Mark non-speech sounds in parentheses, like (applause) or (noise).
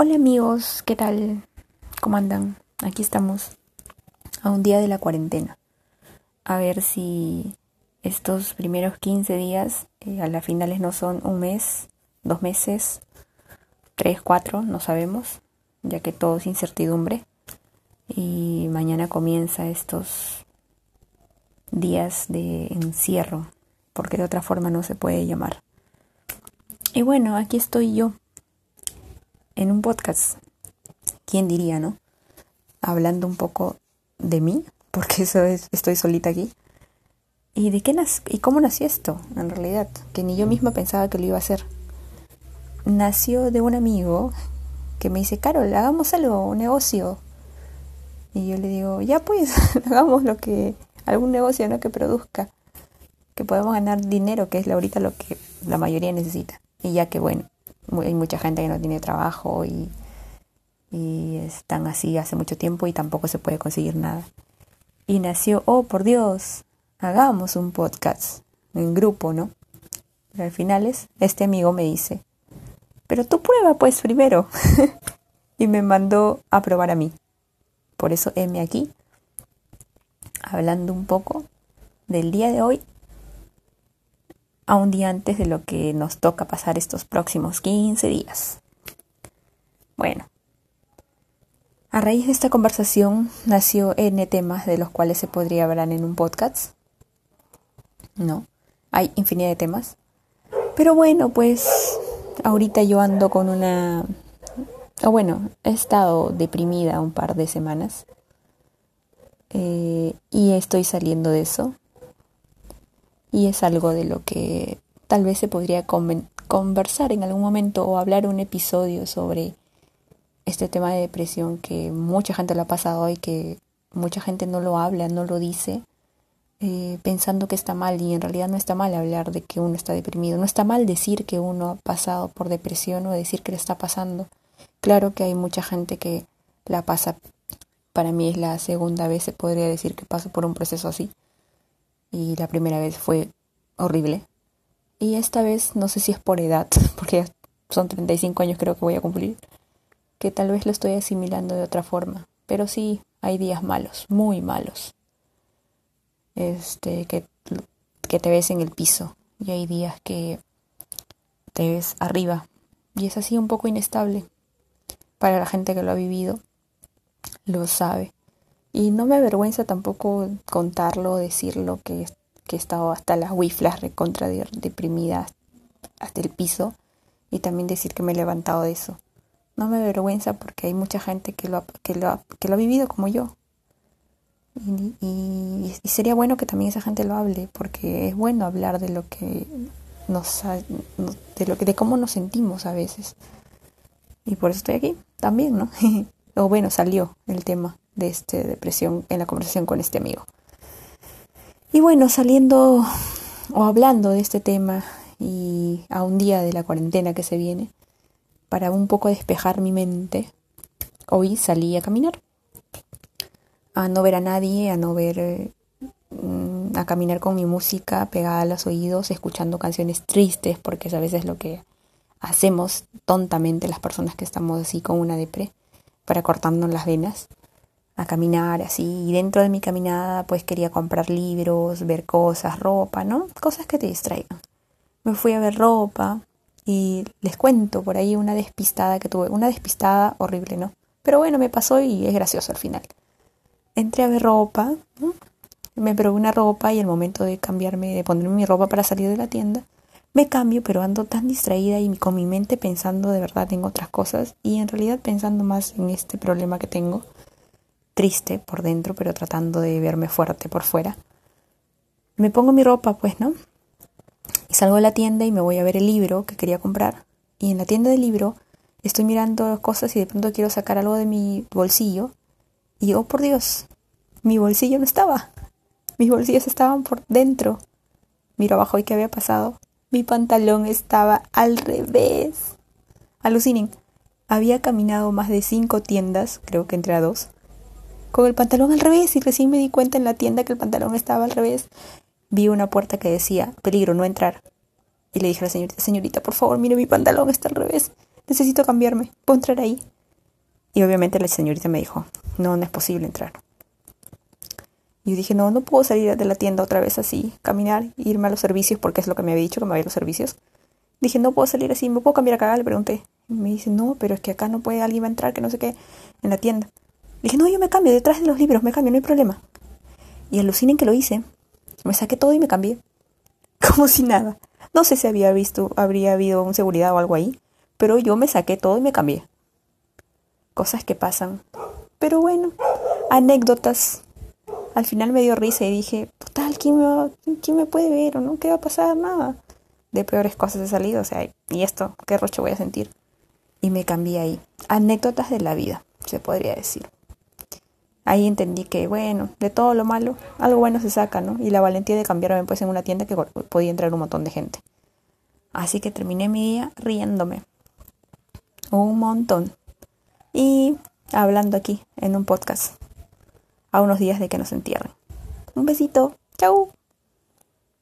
Hola amigos, ¿qué tal? ¿Cómo andan? Aquí estamos a un día de la cuarentena. A ver si estos primeros 15 días eh, a las finales no son un mes, dos meses, tres, cuatro, no sabemos, ya que todo es incertidumbre. Y mañana comienza estos días de encierro, porque de otra forma no se puede llamar. Y bueno, aquí estoy yo en un podcast. ¿Quién diría, no? Hablando un poco de mí, porque (laughs) eso es, estoy solita aquí. ¿Y de qué y cómo nació esto, en realidad? Que ni yo misma pensaba que lo iba a hacer. Nació de un amigo que me dice, Carol, hagamos algo, un negocio. Y yo le digo, ya pues, (laughs) hagamos lo que, algún negocio, ¿no? Que produzca, que podamos ganar dinero, que es ahorita lo que la mayoría necesita. Y ya que bueno, hay mucha gente que no tiene trabajo y, y están así hace mucho tiempo y tampoco se puede conseguir nada. Y nació, oh por Dios, hagamos un podcast en grupo, ¿no? Pero al final es, este amigo me dice, pero tú prueba pues primero. (laughs) y me mandó a probar a mí. Por eso M aquí, hablando un poco del día de hoy a un día antes de lo que nos toca pasar estos próximos 15 días. Bueno, a raíz de esta conversación nació N temas de los cuales se podría hablar en un podcast. No, hay infinidad de temas. Pero bueno, pues ahorita yo ando con una... O bueno, he estado deprimida un par de semanas. Eh, y estoy saliendo de eso y es algo de lo que tal vez se podría conversar en algún momento o hablar un episodio sobre este tema de depresión que mucha gente lo ha pasado y que mucha gente no lo habla, no lo dice, eh, pensando que está mal. Y en realidad no está mal hablar de que uno está deprimido, no está mal decir que uno ha pasado por depresión o decir que le está pasando. Claro que hay mucha gente que la pasa, para mí es la segunda vez, se podría decir que paso por un proceso así y la primera vez fue horrible. Y esta vez no sé si es por edad, (laughs) porque son 35 años creo que voy a cumplir, que tal vez lo estoy asimilando de otra forma. Pero sí, hay días malos, muy malos. Este, que, que te ves en el piso y hay días que te ves arriba. Y es así un poco inestable. Para la gente que lo ha vivido, lo sabe. Y no me avergüenza tampoco contarlo, decirlo, que, que he estado hasta las wiflas recontra deprimidas hasta el piso y también decir que me he levantado de eso. No me avergüenza porque hay mucha gente que lo ha, que lo ha, que lo ha vivido como yo. Y, y, sería bueno que también esa gente lo hable porque es bueno hablar de lo que nos de lo que de cómo nos sentimos a veces y por eso estoy aquí también no (laughs) o bueno salió el tema de este depresión en la conversación con este amigo. Y bueno, saliendo o hablando de este tema y a un día de la cuarentena que se viene, para un poco despejar mi mente, hoy salí a caminar. A no ver a nadie, a no ver, mm, a caminar con mi música pegada a los oídos, escuchando canciones tristes, porque a veces es lo que hacemos tontamente las personas que estamos así con una depre, para cortarnos las venas a caminar así y dentro de mi caminada pues quería comprar libros, ver cosas, ropa, ¿no? Cosas que te distraigan. Me fui a ver ropa y les cuento por ahí una despistada que tuve, una despistada horrible, ¿no? Pero bueno, me pasó y es gracioso al final. Entré a ver ropa, me probé una ropa y el momento de cambiarme, de ponerme mi ropa para salir de la tienda, me cambio, pero ando tan distraída y con mi mente pensando de verdad en otras cosas y en realidad pensando más en este problema que tengo triste por dentro, pero tratando de verme fuerte por fuera. Me pongo mi ropa, pues, ¿no? Y salgo de la tienda y me voy a ver el libro que quería comprar. Y en la tienda del libro estoy mirando cosas y de pronto quiero sacar algo de mi bolsillo. Y oh por Dios, mi bolsillo no estaba. Mis bolsillos estaban por dentro. Miro abajo y qué había pasado. Mi pantalón estaba al revés. Alucinen. Había caminado más de cinco tiendas, creo que entre a dos, con el pantalón al revés y recién me di cuenta en la tienda que el pantalón estaba al revés. Vi una puerta que decía, peligro, no entrar. Y le dije a la señorita, señorita, por favor, mire mi pantalón, está al revés. necesito cambiarme, ¿puedo entrar ahí? Y obviamente la señorita me dijo, no, no es posible entrar. Y yo dije, no, no puedo salir de la tienda otra vez así, caminar, irme a los servicios, porque es lo que me había dicho, que me había a los servicios. Dije, no puedo salir así, ¿me puedo cambiar acá? Le pregunté. Me dice, no, pero es que acá no puede alguien entrar, que no sé qué, en la tienda. Dije, no, yo me cambio, detrás de los libros, me cambio, no hay problema. Y alucinen que lo hice. Me saqué todo y me cambié. (laughs) Como si nada. No sé si había visto, habría habido un seguridad o algo ahí, pero yo me saqué todo y me cambié. Cosas que pasan. Pero bueno, anécdotas. Al final me dio risa y dije, total, ¿quién me, ¿quién me puede ver o no? ¿Qué va a pasar? Nada. De peores cosas he salido, o sea, ¿y esto? ¿Qué roche voy a sentir? Y me cambié ahí. Anécdotas de la vida, se podría decir. Ahí entendí que, bueno, de todo lo malo, algo bueno se saca, ¿no? Y la valentía de cambiarme pues en una tienda que podía entrar un montón de gente. Así que terminé mi día riéndome. Un montón. Y hablando aquí en un podcast. A unos días de que nos entierren. Un besito. Chau.